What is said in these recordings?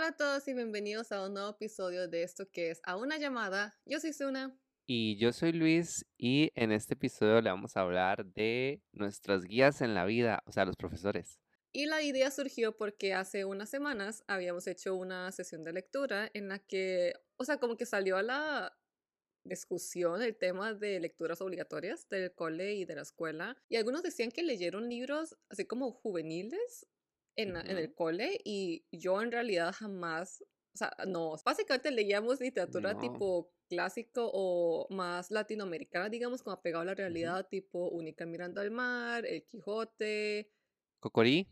Hola a todos y bienvenidos a un nuevo episodio de esto que es A una llamada. Yo soy Suna. Y yo soy Luis y en este episodio le vamos a hablar de nuestras guías en la vida, o sea, los profesores. Y la idea surgió porque hace unas semanas habíamos hecho una sesión de lectura en la que, o sea, como que salió a la discusión el tema de lecturas obligatorias del cole y de la escuela. Y algunos decían que leyeron libros así como juveniles en, en el cole y yo en realidad jamás, o sea, no, básicamente leíamos literatura No. tipo clásico o más latinoamericana, digamos, como apegado a la realidad, tipo Única mirando al mar, El Quijote, Cocorí,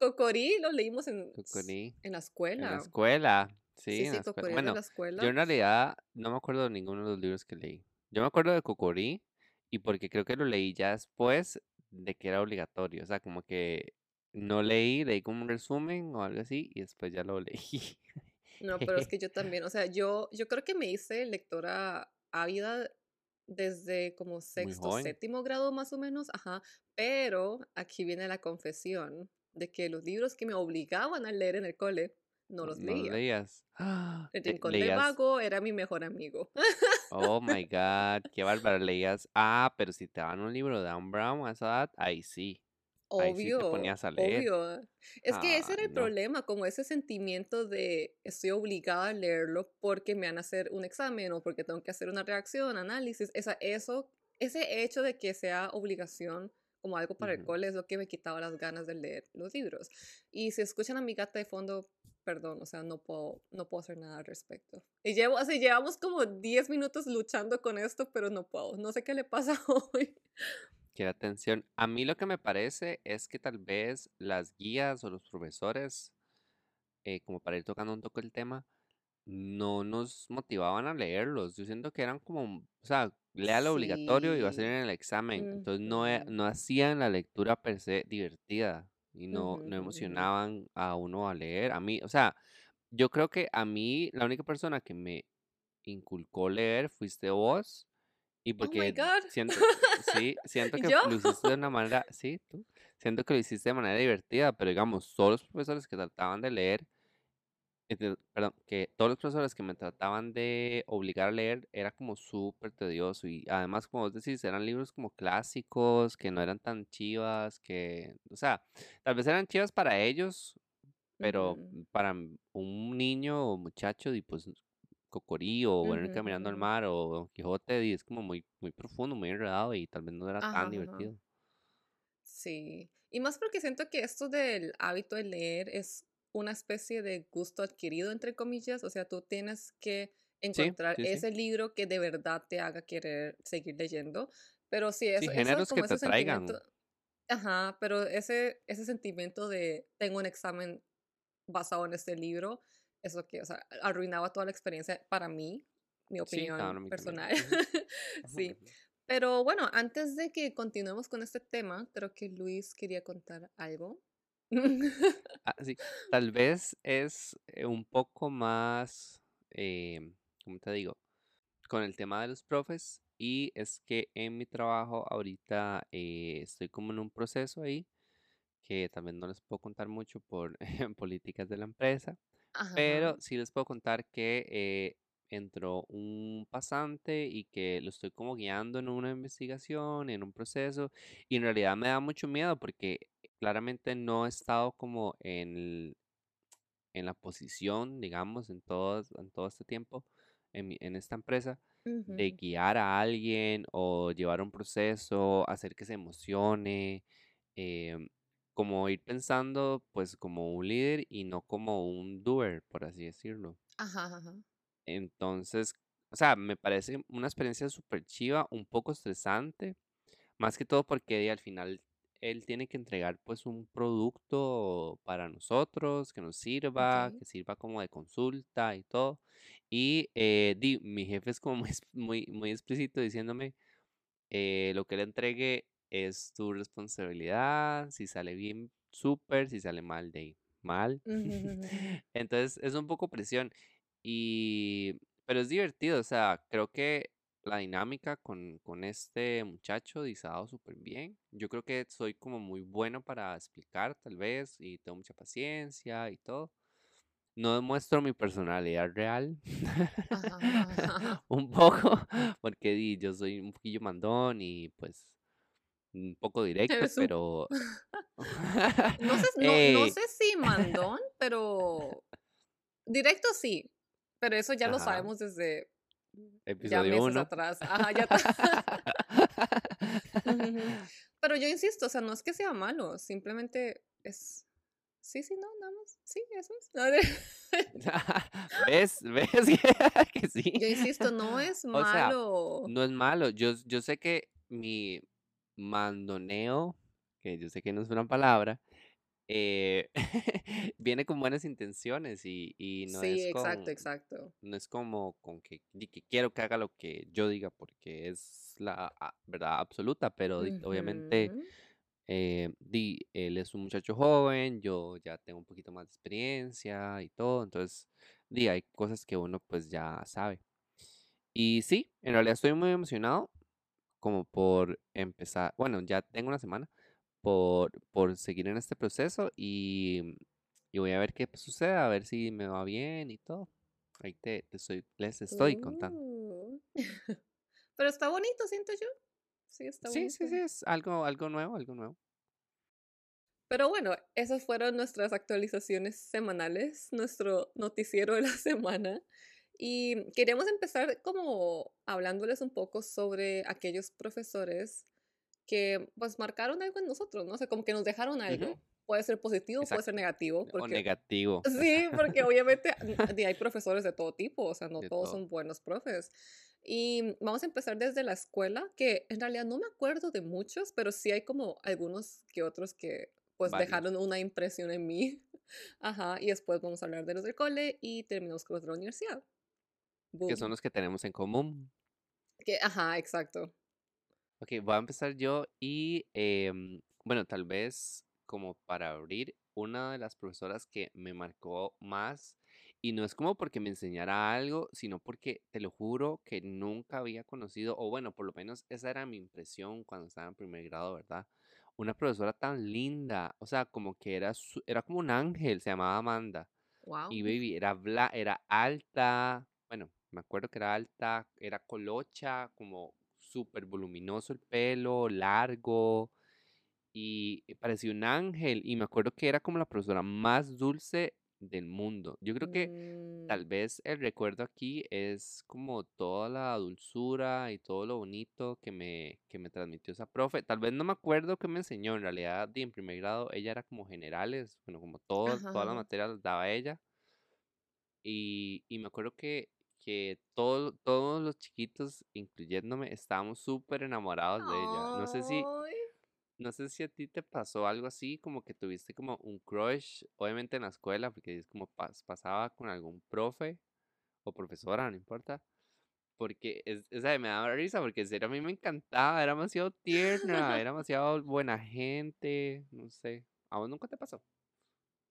Cocorí, lo leímos en, Cocorí, en la en escuela. la escuela. Sí, Sí, en sí, la escuela. Cocorí era en Bueno, la escuela. yo en realidad no me acuerdo de ninguno de los libros que leí. Yo me acuerdo de Cocorí y porque creo que lo leí ya después de que era obligatorio. O sea, como que no leí, leí como un resumen o algo así y después ya lo leí. No, pero es que yo también, o sea, yo, yo creo que me hice lectora ávida desde como sexto, séptimo grado más o menos, ajá, pero aquí viene la confesión de que los libros que me obligaban a leer en el cole no los No leía. leías. ¡Ah! El Rincón leías. Vago era mi mejor amigo. Oh my God, qué bárbaro. Leías. Ah, pero si te daban un libro de Dan Brown a esa edad, ahí sí. Ahí sí te Obvio, ponías a leer. obvio. Es que ese Ah, era el no. problema, como ese sentimiento de estoy obligada a leerlo porque me van a hacer un examen o porque tengo que hacer una reacción, análisis. Esa, eso, ese hecho de que sea obligación como algo para el cole es lo que me quitaba las ganas de leer los libros. Y si escuchan a mi gata de fondo, perdón, o sea, no puedo, no puedo hacer nada al respecto. Y llevo, así, llevamos como 10 minutos luchando con esto, pero no puedo. No sé qué le pasa hoy. Qué atención. A mí lo que me parece es que tal vez las guías o los profesores, eh, como para ir tocando un poco el tema, no nos motivaban a leerlos. Yo siento que eran como, o sea, lea lo obligatorio y va a ser en el examen. Entonces no, e- no hacían la lectura per se divertida y no, no emocionaban a uno a leer. A mí, o sea, yo creo que a mí la única persona que me inculcó leer fuiste vos. Y Oh my porque God. siento, sí, siento que ¿Yo? lo hiciste de una manera, sí, tú, siento que lo hiciste de manera divertida, pero digamos, todos los profesores que trataban de leer, eh, perdón, que todos los profesores que me trataban de obligar a leer era como súper tedioso y además, como vos decís, eran libros como clásicos, que no eran tan chivas, que, o sea, tal vez eran chivas para ellos, pero para un niño o muchacho, y pues Cocorí o ujú, Verónica mirando al ujú. mar o Don Quijote, y es como muy, muy profundo, muy enredado y tal vez no era Ajá, tan ajá. divertido. Sí. Y más porque siento que esto del hábito de leer es una especie de gusto adquirido, entre comillas. O sea, tú tienes que Sí, encontrar sí, sí. ese libro que de verdad te haga querer seguir leyendo. Pero sí, Sí, eso, eso géneros que como te ese atraigan. sentimiento. Ajá, pero ese, ese sentimiento de tengo un examen basado en este libro, es lo que, o sea, arruinaba toda la experiencia para mí, mi Sí, opinión claro, personal. Sí. Pero bueno, antes de que continuemos con este tema, creo que Luis quería contar algo. Ah, sí, tal vez es eh, un poco más, eh, ¿cómo te digo? Con el tema de los profes y es que en mi trabajo ahorita eh, estoy como en un proceso ahí que también no les puedo contar mucho por políticas de la empresa, Ajá, pero sí les puedo contar que eh, entró un pasante y que lo estoy como guiando en una investigación, en un proceso, y en realidad me da mucho miedo porque claramente no he estado como en, el- en la posición, digamos, en todo, en todo este tiempo en, mi- en esta empresa de Ujú. guiar a alguien o llevar un proceso, hacer que se emocione, em, como ir pensando pues como un líder y no como un doer, por así decirlo. Ajá, ajá. Entonces, o sea, me parece una experiencia súper chiva, un poco estresante, más que todo porque al final él tiene que entregar pues un producto para nosotros, que nos sirva, que sirva como de consulta y todo. Y eh, di, mi jefe es como muy, muy, muy explícito diciéndome, eh, lo que le entregue es tu responsabilidad, si sale bien, súper, si sale mal, de mal. Entonces es un poco presión. Y, pero es divertido, o sea, creo que la dinámica con, con este muchacho di, se ha dado súper bien. Yo creo que soy como muy bueno para explicar, tal vez, y tengo mucha paciencia y todo. no demuestro mi personalidad real. Ajá, ajá. un poco, porque yo soy un poquillo mandón y pues un poco directo, un... pero... No sé, no, no ¡Ey! sé si mandón, pero directo sí. Pero eso ya lo sabemos desde ya episodio meses 1. atrás. Ajá, ya. Pero yo insisto, o sea, no es que sea malo, simplemente es. Sí, sí, no, nada más. Sí, eso es. ¿Ves? ¿Ves que, que sí? Yo insisto, no es O sea, malo. no es malo. Yo, yo sé que mi mandoneo, que yo sé que no es una palabra, eh, viene con buenas intenciones y, y no Sí, es exacto, con, exacto. no es como con que, que quiero que haga lo que yo diga porque es la ah, verdad absoluta, pero obviamente eh, di, él es un muchacho joven, yo ya tengo un poquito más de experiencia y todo, entonces di, hay cosas que uno pues ya sabe. Y sí, en realidad estoy muy emocionado como por empezar, bueno, ya tengo una semana por, por seguir en este proceso y, y voy a ver qué sucede, a ver si me va bien y todo. Ahí te, te estoy, les estoy contando. Uh. Pero está bonito, siento yo. Sí, está Sí, sí, sí, es algo, algo nuevo, algo nuevo. Pero bueno, esas fueron nuestras actualizaciones semanales, nuestro noticiero de la semana. Y queríamos empezar como hablándoles un poco sobre aquellos profesores que pues marcaron algo en nosotros, ¿no? O sea, como que nos dejaron algo. Ujú, Puede ser positivo, puede ser Exacto. negativo, O porque negativo, sí, porque obviamente hay profesores de todo tipo, o sea, no de todos todo. son buenos profes. Y vamos a empezar desde la escuela, que en realidad no me acuerdo de muchos, pero sí hay como algunos que otros que pues Varios. dejaron una impresión en mí. Ajá, y después vamos a hablar de los del cole y terminamos con los de la universidad. Que son Boom. los que tenemos en común. Que, ajá, exacto. Ok, voy a empezar yo y em, bueno, tal vez como para abrir, una de las profesoras que me marcó más, y no es como porque me enseñara algo, sino porque te lo juro que nunca había conocido, o bueno, por lo menos esa era mi impresión cuando estaba en primer grado, ¿verdad? Una profesora tan linda, o sea, como que era, su- era como un ángel, se llamaba Amanda. Wow. Y baby, era, bla, era alta, bueno, me acuerdo que era alta, era colocha, como súper voluminoso el pelo, largo, y parecía un ángel. Y me acuerdo que era como la profesora más dulce del mundo. Yo creo que Mm, tal vez el recuerdo aquí es como toda la dulzura y todo lo bonito que me, que me transmitió esa profe. Tal vez no me acuerdo qué me enseñó, en realidad, en primer grado ella era como generales, bueno, como todo, todas las materias las daba ella. Y, y me acuerdo que, que todo- todos los chiquitos, incluyéndome, estábamos súper enamorados de ella. No sé si, no sé si a ti te pasó algo así, como que tuviste como un crush, obviamente en la escuela, porque es como pas- pasaba con algún profe o profesora, no importa. Porque es, esa me daba risa, porque en serio a mí me encantaba, era demasiado tierna, era demasiado buena gente, no sé. ¿A vos nunca te pasó?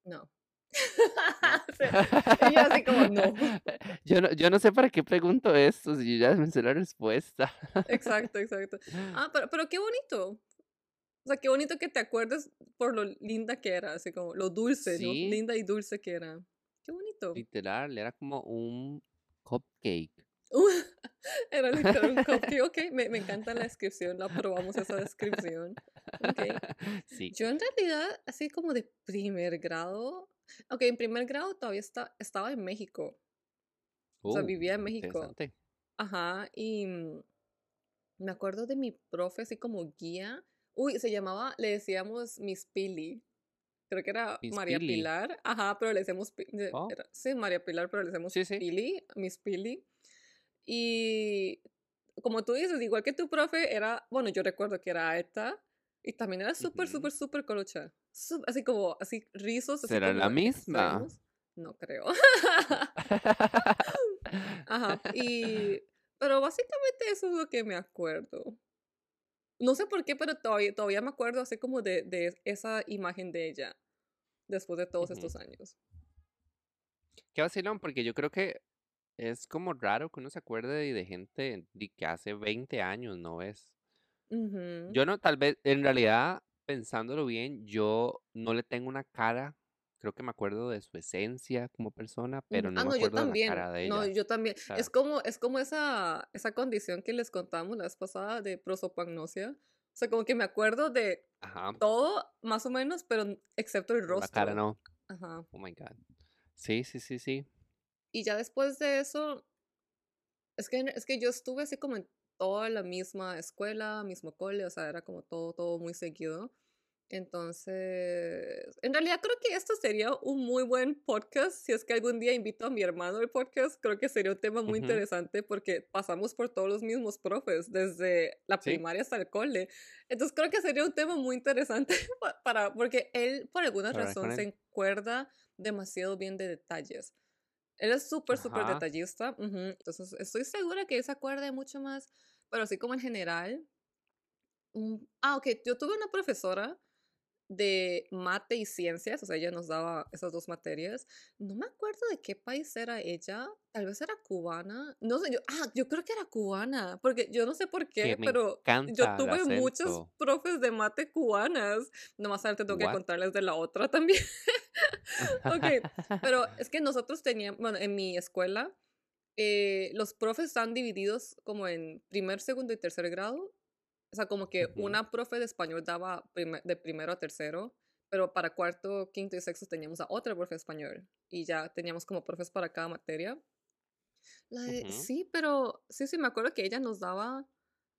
No. Y yo así como, no. Yo no, yo no sé para qué pregunto esto, si yo ya me sé la respuesta. Exacto, exacto. Ah, pero, pero qué bonito. O sea, qué bonito que te acuerdes por lo linda que era, así como lo dulce, ¿no? Linda y dulce que era. Qué bonito. literal, era como un cupcake. Era literal un cupcake. Ok, me, me encanta la descripción, la probamos esa descripción. Ok. Sí. Yo en realidad, así como de primer grado, ok, en primer grado todavía está, estaba en México. O sea, Uh, vivía en México. Ajá, y mm, me acuerdo de mi profe así como guía. Uy, se llamaba, le decíamos Miss Pili. Creo que era Miss María Pili. Pilar. Ajá, pero le decíamos, Oh, era- sí, María Pilar, pero le decíamos sí, sí. Pili, Miss Pili. Y como tú dices, igual que tu profe, era, bueno, yo recuerdo que era alta y también era súper, Ujú. súper, súper colocha. Así como, así rizos, así ¿Será la misma? extremos. No creo. Ajá, y, pero básicamente eso es lo que me acuerdo. No sé por qué, pero todavía, todavía me acuerdo así como de, de esa imagen de ella después de todos estos años. Qué vacilón, porque yo creo que es como raro que uno se acuerde de, de gente de que hace 20 años, ¿no? Ujú. Yo no, tal vez, en realidad, pensándolo bien, yo no le tengo una cara creo que me acuerdo de su esencia como persona, pero no ah, me no, yo acuerdo de la también. cara de No, ella. yo también. Es como, es como esa, esa condición que les contamos la vez pasada de prosopagnosia. O sea, como que me acuerdo de Ajá. todo, más o menos, pero excepto el La cara rostro. no. Ajá. Oh my God. Sí, sí, sí, sí. Y ya después de eso, es que, es que yo estuve así como en toda la misma escuela, mismo cole, o sea, era como todo, todo muy seguido. Entonces, en realidad creo que esto sería un muy buen podcast. Si es que algún día invito a mi hermano al podcast, creo que sería un tema muy Ujú. interesante porque pasamos por todos los mismos profes, desde la Sí. primaria hasta el cole. Entonces creo que sería un tema muy interesante pa- para, porque él por alguna razón se acuerda demasiado bien de detalles. Él es súper, súper detallista. ujú, Entonces, estoy segura que él se acuerda de mucho más, pero así como en general. mm, Ah, ok, yo tuve una profesora de mate y ciencias, o sea, ella nos daba esas dos materias. No me acuerdo de qué país era ella, tal vez era cubana. No sé, yo, ah, yo creo que era cubana, porque yo no sé por Que qué, pero yo tuve muchos profes de mate cubanas. Nomás ahora te tengo que What? contarles de la otra también. Ok, pero es que nosotros teníamos, bueno, en mi escuela, eh, los profes están divididos como en primer, segundo y tercer grado. O sea, como que Ujú. una profe de español daba primer- de primero a tercero, pero para cuarto, quinto y sexto teníamos a otra profe de español. Y ya teníamos como profes para cada materia. La de- Ujú. Sí, pero sí, sí, me acuerdo que ella nos daba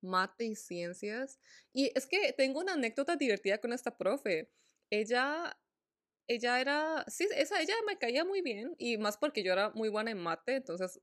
mate y ciencias. Y es que tengo una anécdota divertida con esta profe. Ella, ella era, sí, esa, ella me caía muy bien y más porque yo era muy buena en mate, entonces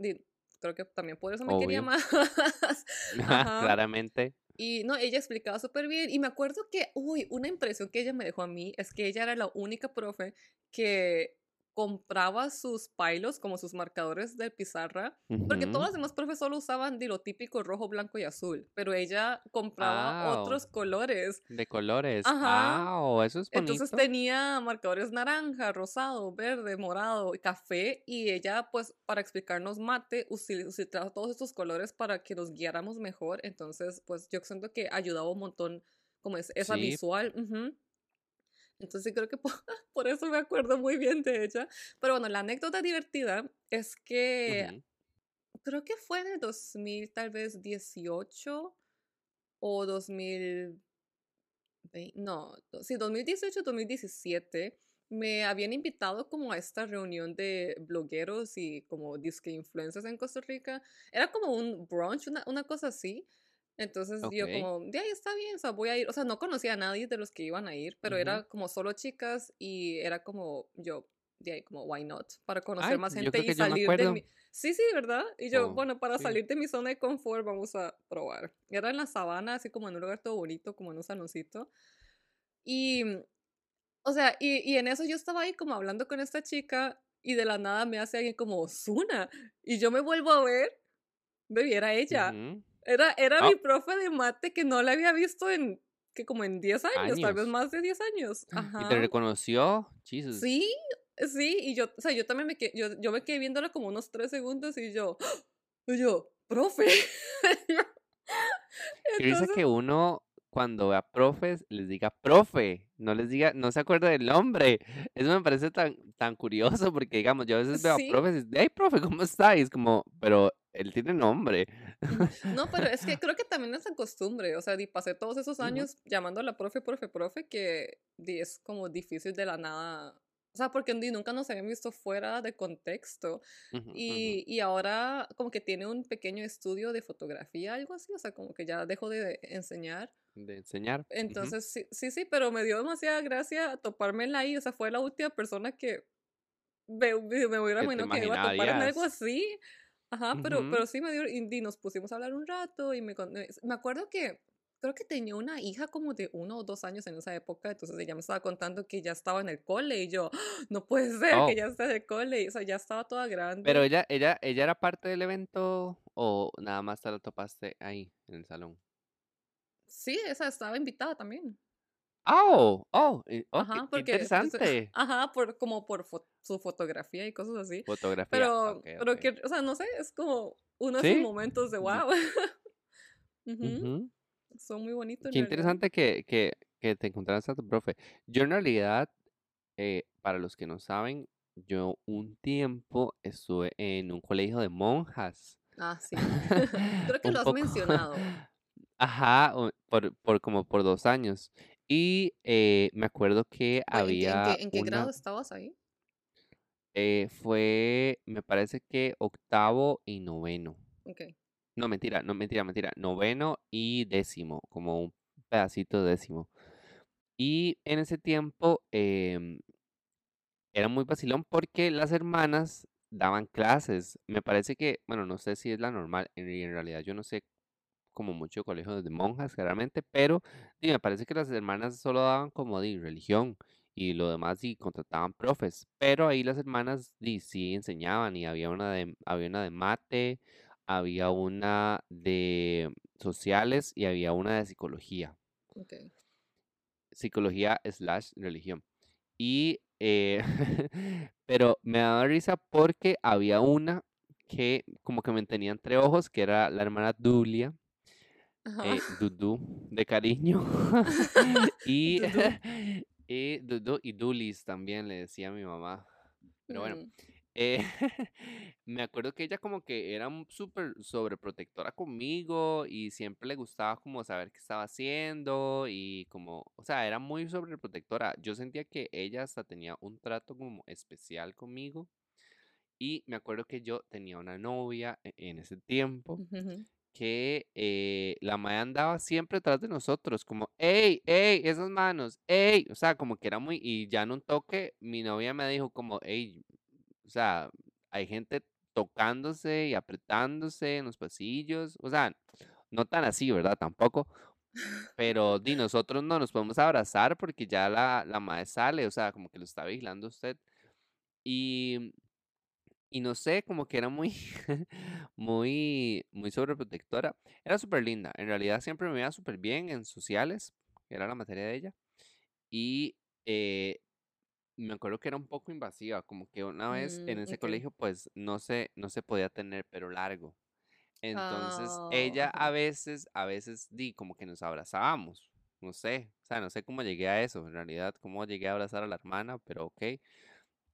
creo que también por eso me quería Obvio. más. Ajá. Claramente. Y no, ella explicaba súper bien. Y me acuerdo que, uy, una impresión que ella me dejó a mí es que ella era la única profe que compraba sus pilos como sus marcadores de pizarra. Porque todos los demás profes solo usaban de lo típico rojo, blanco y azul. Pero ella compraba Wow. otros colores. De colores. Ajá. Wow, eso es bonito. Entonces tenía marcadores naranja, rosado, verde, morado café. Y ella, pues, para explicarnos mate, utilizaba todos estos colores para que nos guiáramos mejor. Entonces, pues, yo siento que ayudaba un montón, como es, esa Sí. visual. ujú. Entonces, creo que por, por eso me acuerdo muy bien de ella. Pero bueno, la anécdota divertida es que creo que fue en el 2000, tal vez 18 o 2000 vei- no, do- sí, 2018, 2017, me habían invitado como a esta reunión de blogueros y como disque influencers en Costa Rica. Era como un brunch, una, una cosa así. Entonces yo Ok. como, de ahí está bien, o sea, voy a ir. O sea, no conocía a nadie de los que iban a ir, pero Ujú. era como solo chicas y era como yo, de ahí como, why not? Para conocer Ay, más yo gente y yo salir de mi... Sí, sí, ¿verdad? Y yo, Oh, bueno, para sí. salir de mi zona de confort vamos a probar. Era en la sabana, así como en un lugar todo bonito, como en un saloncito. Y, o sea, y, y en eso yo estaba ahí como hablando con esta chica y de la nada me hace alguien como, Osuna. Y yo me vuelvo a ver, baby, era ella. Ujú. Era, era Oh. mi profe de mate que no la había visto en, que como en 10 años, tal vez más de 10 años. Y te Ajá. reconoció. Jesus. Sí, sí, y yo, o sea, yo también me quedé, yo, yo me quedé viéndola como unos 3 segundos y yo, y yo, profe. Entonces, que uno cuando ve a profes les diga profe, no les diga, no se acuerda del nombre. Eso me parece tan, tan curioso porque digamos, yo a veces veo a profes y hey profe, ¿cómo está? Y es como, pero él tiene nombre. No, pero es que creo que también es la costumbre, o sea, di, pasé todos esos años llamando a la profe, profe, profe, que di, es como difícil de la nada, o sea, porque nunca nos habían visto fuera de contexto y, y ahora como que tiene un pequeño estudio de fotografía, algo así, o sea, como que ya dejó de enseñar. De enseñar. Entonces, sí, sí, sí, pero me dio demasiada gracia topármela ahí, o sea, fue la última persona que me, me me hubiera imaginado que iba a topar en algo así. Ajá, pero, pero sí me dio, y, y nos pusimos a hablar un rato y me, con- me acuerdo que creo que tenía una hija como de uno o dos años en esa época, entonces ella me estaba contando que ya estaba en el cole y yo, "Ah, no puede ser que Oh, ya esté en el cole, y, o sea, ya estaba toda pero grande. ella, ella, ella era parte del evento o nada más te la topaste ahí en el salón. Sí, esa estaba invitada también. Oh, oh, eh, oh, Ajá, qué porque, pues, interesante. ajá, por, como por fo- su fotografía y cosas así. Fotografía. Pero, Ok, pero ok. que, o sea, no sé, es como uno de esos momentos de wow. Son muy bonitos Qué interesante que, que, que te encontraras a tu profe. Yo en realidad eh, para los que no saben, yo un tiempo estuve en un colegio de monjas. Ah, sí. Creo que lo has poco, mencionado. ajá, por, por como por dos años. Y eh, me acuerdo que Wait, ¿En qué, en qué, había en qué grado estabas ahí? eh, fue, me parece que octavo y noveno. Ok. No, mentira, no, mentira, mentira. Noveno y décimo, como un pedacito décimo. Y en ese tiempo em, era muy vacilón porque las hermanas daban clases. Me parece que, bueno, no sé si es la normal, en, en realidad yo no sé como mucho colegio de monjas, claramente, pero me parece que las hermanas solo daban como de religión y lo demás sí contrataban profes, pero ahí las hermanas di, sí enseñaban y había una de, había una de mate, había una de sociales y había una de psicología, psicología slash religión. Y, eh, pero me daba risa porque había una que como que me tenía entre ojos, que era la hermana Dulia. Eh, Dudu, de cariño. y, Dudu. y Dudu y Dulis también le decía a mi mamá. Pero bueno, Mm, eh, me acuerdo que ella como que era súper sobreprotectora conmigo y siempre le gustaba como saber qué estaba haciendo y como, o sea, era muy sobreprotectora. Yo sentía que ella hasta tenía un trato como especial conmigo y me acuerdo que yo tenía una novia e- en ese tiempo. Que eh, la madre andaba siempre atrás de nosotros, como, ¡ey, ey, esas manos, ey! O sea, como que era muy, y ya en un toque, mi novia me dijo como, ¡ey! O sea, hay gente tocándose y apretándose en los pasillos, o sea, no tan así, ¿verdad? Tampoco, pero di, nosotros no nos podemos abrazar porque ya la, la madre sale, o sea, como que lo está vigilando usted. Y y no sé, como que era muy, muy, muy sobreprotectora. Era súper linda. En realidad siempre me iba súper bien en sociales, que era la materia de ella. Y eh, me acuerdo que era un poco invasiva, como que una vez en Mm, ese ok. colegio pues no se, no se podía tener pelo largo. Entonces Ah, ella a veces, a veces di como que nos abrazábamos. No sé, o sea, no sé cómo llegué a eso, en realidad, cómo llegué a abrazar a la hermana, pero ok.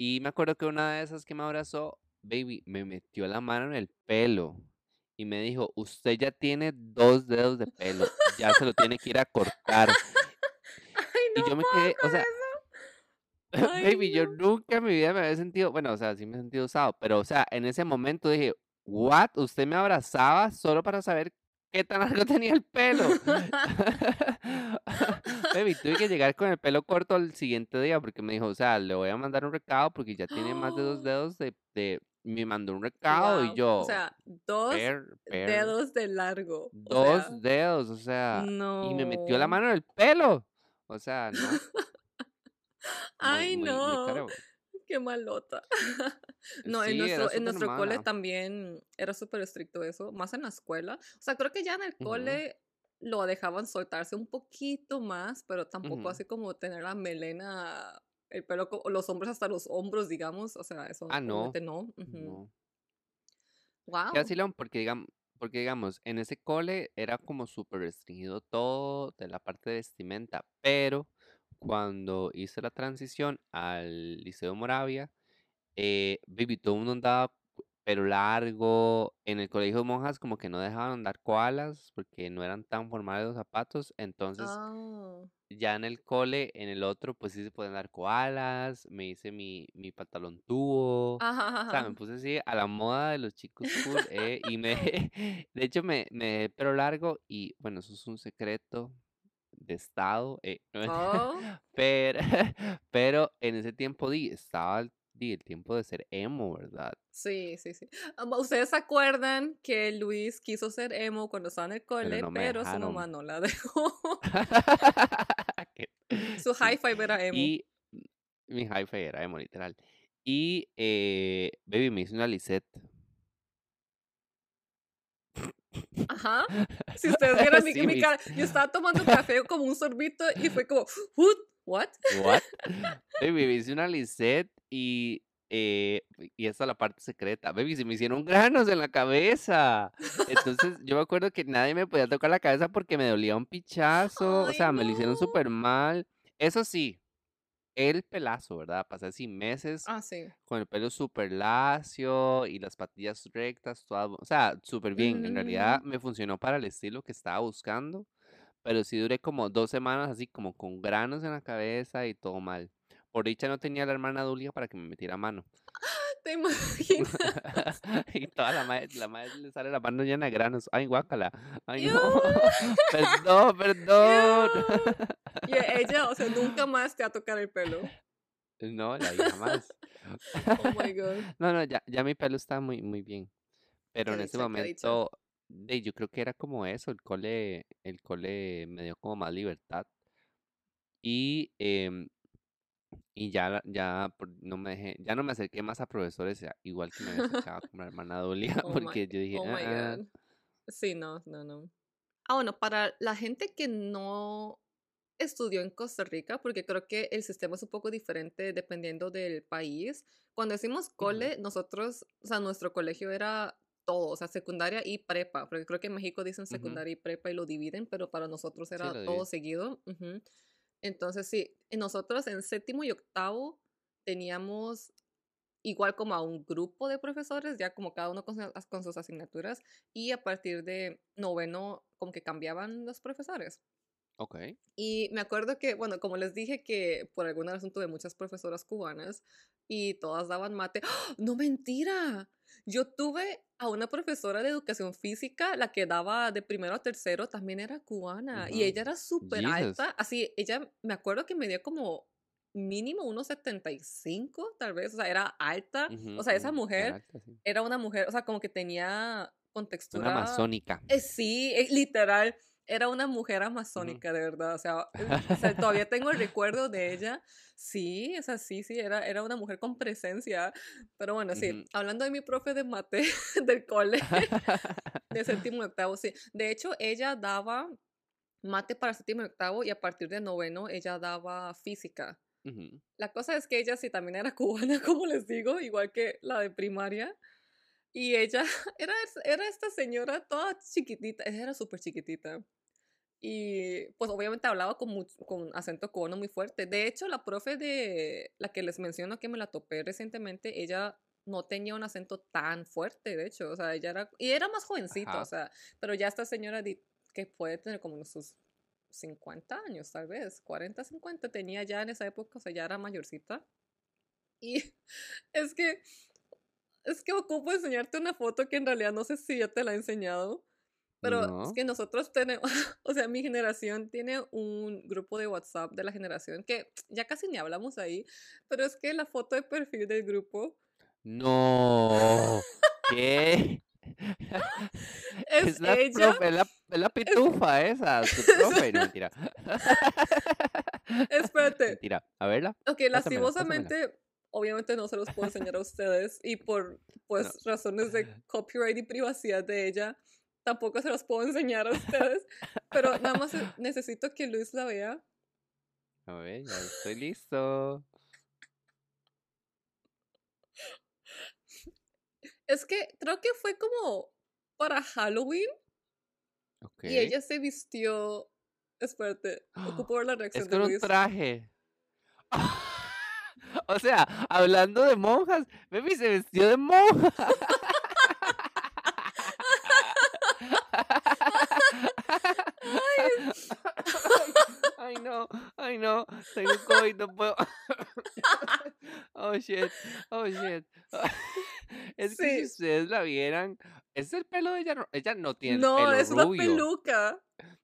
Y me acuerdo que una de esas que me abrazó, baby, me metió la mano en el pelo y me dijo, usted ya tiene dos dedos de pelo, ya se lo tiene que ir a cortar. Ay, Y no yo me quedé, o sea. Ay, baby, yo nunca en mi vida me había sentido, bueno, o sea, sí me he sentido usado, pero, o sea, en ese momento dije, what, usted me abrazaba solo para saber qué tan largo tenía el pelo. Baby, tuve que llegar con el pelo corto al siguiente día porque me dijo, o sea, le voy a mandar un recado porque ya tiene más de dos dedos de, de- me mandó un recado y Wow. O yo, sea, dos per, per, dedos de largo. O dos sea, dedos, o sea, y me metió la no. mano en el pelo. O sea, no, muy, Ay, muy, muy no. caro. Qué malota. No, en Sí, nuestro, en nuestro cole también era súper estricto eso, más en la escuela. O sea, creo que ya en el cole lo dejaban soltarse un poquito más, pero tampoco así como tener la melena, el pelo, los hombros hasta los hombros, digamos. O sea, eso Ah, no, no. Ujú. no. Qué Wow. vacilón, porque digamos, porque digamos, en ese cole era como súper restringido todo de la parte de vestimenta, pero cuando hice la transición al Liceo Moravia, eh, baby, todo el mundo andaba pero largo, en el colegio de monjas como que no dejaban andar koalas porque no eran tan formales los zapatos, entonces Ah. ya en el cole, en el otro, pues sí se pueden dar koalas, me hice mi, mi pantalón tubo, Ajá, o sea, me puse así a la moda de los chicos cool, eh, y me, de hecho me, me dejé el pelo largo y bueno, eso es un secreto de estado, eh, Oh. pero, pero en ese tiempo di, estaba el, di, el tiempo de ser emo, ¿verdad? Sí, sí, sí. Ah, ¿Ustedes se acuerdan que Luis quiso ser emo cuando estaba en el Pero cole, no pero su mamá no la dejó? Su five era emo. Y mi hi-fi era emo, literal. Y, eh, baby, me hice una lisette. Ajá. Si ustedes vieran mi, Sí, mi cara, yo estaba tomando café como un sorbito y fue como, "What? ¿What? Baby, me hice una lisette y, eh, y esta es la parte secreta. Baby, se me hicieron granos en la cabeza. Entonces, yo me acuerdo que nadie me podía tocar la cabeza porque me dolía un pichazo. O sea, me lo hicieron súper mal. Eso sí, el pelazo, ¿verdad? Pasé así meses Ah, sí. con el pelo súper lacio y las patillas rectas, todas, o sea, súper bien. En realidad Mm, me funcionó para el estilo que estaba buscando, pero sí duré como dos semanas así como con granos en la cabeza y todo mal. Por dicha no tenía la hermana Dulia para que me metiera mano. ¿Te imaginas? y toda la madre, la madre le sale la mano llena de granos. Ay, guácala. Ay, no. Perdón, perdón. Y ella, o sea, nunca más te va a tocar el pelo. No, la hija más. Oh my God. No, no, ya, ya mi pelo está muy, muy bien. Pero en ese momento, de, yo creo que era como eso, el cole, el cole me dio como más libertad. Y, em, y ya, ya por- no me dejé, ya no me acerqué más a profesores, igual que me había acercado con la hermana Dolia, Oh my, porque yo dije, oh my ah, God. Sí, no, no, no. Ah, bueno, para la gente que no estudió en Costa Rica, porque creo que el sistema es un poco diferente dependiendo del país. Cuando decimos cole, nosotros, o sea, nuestro colegio era todo, o sea, secundaria y prepa, porque creo que en México dicen ujú, secundaria y prepa y lo dividen, pero para nosotros sí, era lo todo seguido. ujú. Entonces, sí, nosotros en séptimo y octavo teníamos igual como a un grupo de profesores, ya como cada uno con, con sus asignaturas, y a partir de noveno como que cambiaban los profesores. Ok. Y me acuerdo que, bueno, como les dije que por alguna razón tuve muchas profesoras cubanas y todas daban mate. ¡Ah! No mentira. Yo tuve a una profesora de educación física, la que daba de primero a tercero, también era cubana y ella era súper alta. Así, ella, me acuerdo que medía como mínimo unos 75, tal vez, o sea, era alta. Ujú, O sea, esa Era mujer alta, sí. era una mujer, o sea, como que tenía Una contextura amazónica. eh, sí, eh, literal, era una mujer amazónica, de verdad. O sea, o sea, todavía tengo el recuerdo de ella. Sí, o sea, sí, sí, era, era una mujer con presencia. Pero bueno, sí, hablando de mi profe de mate del cole, de séptimo y octavo, sí. De hecho, ella daba mate para séptimo y octavo y a partir de noveno ella daba física. Ujú. La cosa es que ella sí también era cubana, como les digo, igual que la de primaria. Y ella era, era esta señora toda chiquitita, ella era súper chiquitita. Y pues obviamente hablaba con, con acento cubano muy fuerte. De hecho, la profe de la que les menciono que me la topé recientemente, ella no tenía un acento tan fuerte, de hecho. O sea, ella era, y era más jovencita, o sea, pero ya esta señora que puede tener como unos sus 50 años, tal vez, 40, 50, tenía ya en esa época, o sea, ya era mayorcita. Y es que, es que ocupo enseñarte una foto que en realidad no sé si ya te la he enseñado, pero es No. que nosotros tenemos, o sea, mi generación tiene un grupo de WhatsApp de la generación que ya casi ni hablamos ahí, pero es que la foto de perfil del grupo No. ¿Qué? es Es la ella, profe, es la, es la pitufa esa, tu profe. No, mentira. espérate, Mentira. A verla. ok, lastimosamente, obviamente no se los puedo enseñar a ustedes y por, pues, No. razones de copyright y privacidad de ella, tampoco se los puedo enseñar a ustedes, pero nada más eh, necesito que Luis la vea. A ver, ya estoy listo. Es que creo que fue como para Halloween Ok. y ella se vistió. Espérate, ocupo ver la Es reacción de con un Luis. traje. O sea, hablando de monjas, Baby se vistió de monja. Ay, no, ay, no, tengo COVID, no puedo. Oh, shit, oh, shit. Es que si Sí, ustedes la vieran, es el pelo de ella, no, ella no tiene no, pelo es una rubio. peluca.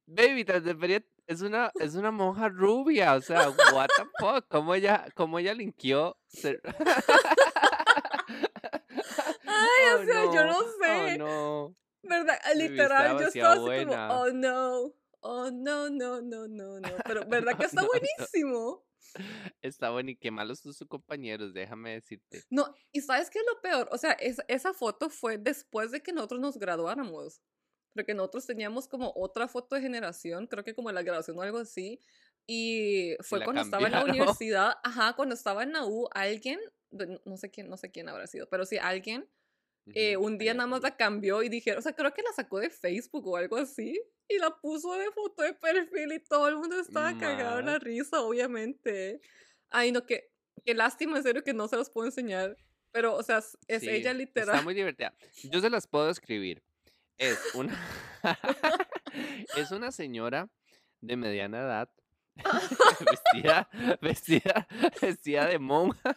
Baby, tras debería- es una, es una monja rubia, o sea, what the fuck, cómo ella, cómo ella linkeó ser... Ay, Oh o sea, yo no, no oh sé. no, ¿Verdad? Literal, yo estaba así como, buena. oh no, oh no, no, no, no, no. Pero, ¿verdad que está No, no, buenísimo? está bueno y qué malos sus compañeros, déjame decirte. No, y ¿sabes qué es lo peor? O sea, es- esa foto fue después de que nosotros nos graduáramos. Porque nosotros teníamos como otra foto de generación, creo que como la graduación o algo así. Y fue cuando estaba en la cambiaron. universidad, ajá, cuando estaba en la U, alguien, no sé quién, no sé quién habrá sido, pero sí alguien, eh, un día nada más la cambió y dijeron, o sea, creo que la sacó de Facebook o algo así. Y la puso de foto de perfil y todo el mundo estaba cagado en la risa, obviamente. Ay, no, qué, qué lástima, en serio, que no se los puedo enseñar. Pero, o sea, es, Sí, ella está literal. muy divertida. Yo se las puedo escribir. Es una, es una señora de mediana edad, vestida, vestida, vestida de monja,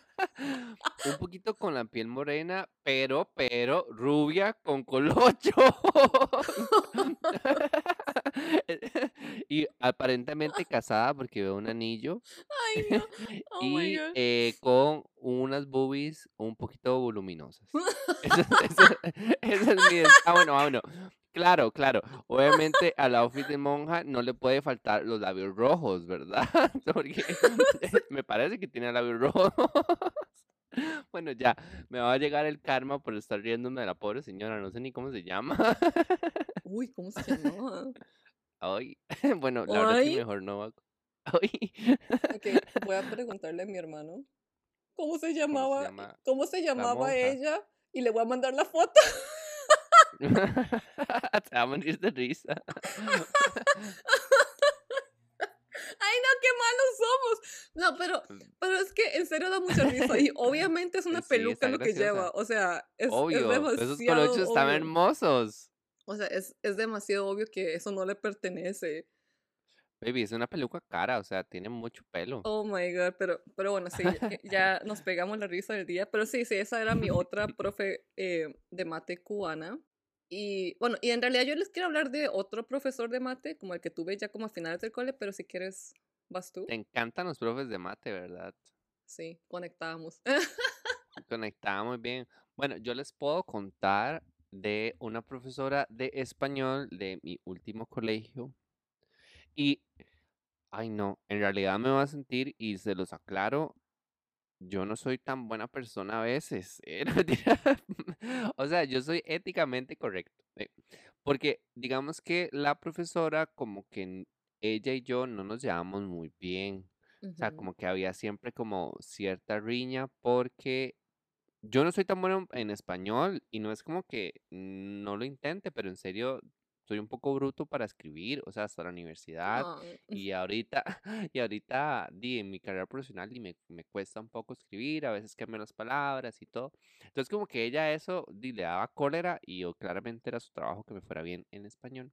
un poquito con la piel morena, pero, pero rubia con colocho. y aparentemente casada porque veo un anillo Ay, no. Oh my y God. eh, con unas boobies un poquito voluminosas. Eso, eso- ese es mi... des- Ah, bueno, ah, bueno. Claro, claro. Obviamente al outfit de monja no le puede faltar los labios rojos, ¿verdad? Porque me parece que tiene labios rojos. Bueno, ya, me va a llegar el karma por estar riéndome de la pobre señora, no sé ni cómo se llama. Uy, ¿cómo se llamaba? Ay, bueno, la verdad es que mejor no va. Ay, Ok, voy a preguntarle a mi hermano. ¿Cómo se ¿cómo se llamaba? llama? ¿Cómo se llamaba ella? Y le voy a mandar la foto. Te va a morir de risa. Ay, no, qué malos somos. No, pero, pero es que en serio da mucha risa. Y obviamente es una Sí, peluca lo que lleva. O sea, es, es Obvio, esos demasiado colochos están obvio. hermosos. O sea, es, es demasiado obvio que eso no le pertenece. Baby, es una peluca cara, o sea, tiene mucho pelo. Oh my god, pero, pero bueno, sí, ya- ya nos pegamos la risa del día. Pero sí, sí, esa era mi otra profe eh, de mate cubana. Y bueno, y en realidad yo les quiero hablar de otro profesor de mate, como el que tuve ya como a finales del cole, pero si quieres, vas tú. Te encantan los profes de mate, ¿verdad? Sí, conectábamos. Conectaba muy bien. Bueno, yo les puedo contar de una profesora de español de mi último colegio. Y, ay no, en realidad me voy a sentir, y se los aclaro, yo no soy tan buena persona a veces. eh. O sea, yo soy éticamente correcto. eh, Porque digamos que la profesora, como que ella y yo no nos llevamos muy bien. O sea, como que había siempre como cierta riña porque yo no soy tan bueno en español y no es como que no lo intente, pero en serio soy un poco bruto para escribir, o sea, hasta la universidad Ah, y ahorita, y ahorita di, en mi carrera profesional y me, me cuesta un poco escribir, a veces cambio las palabras y todo. Entonces como que ella eso di, le daba cólera y yo claramente era su trabajo que me fuera bien en español.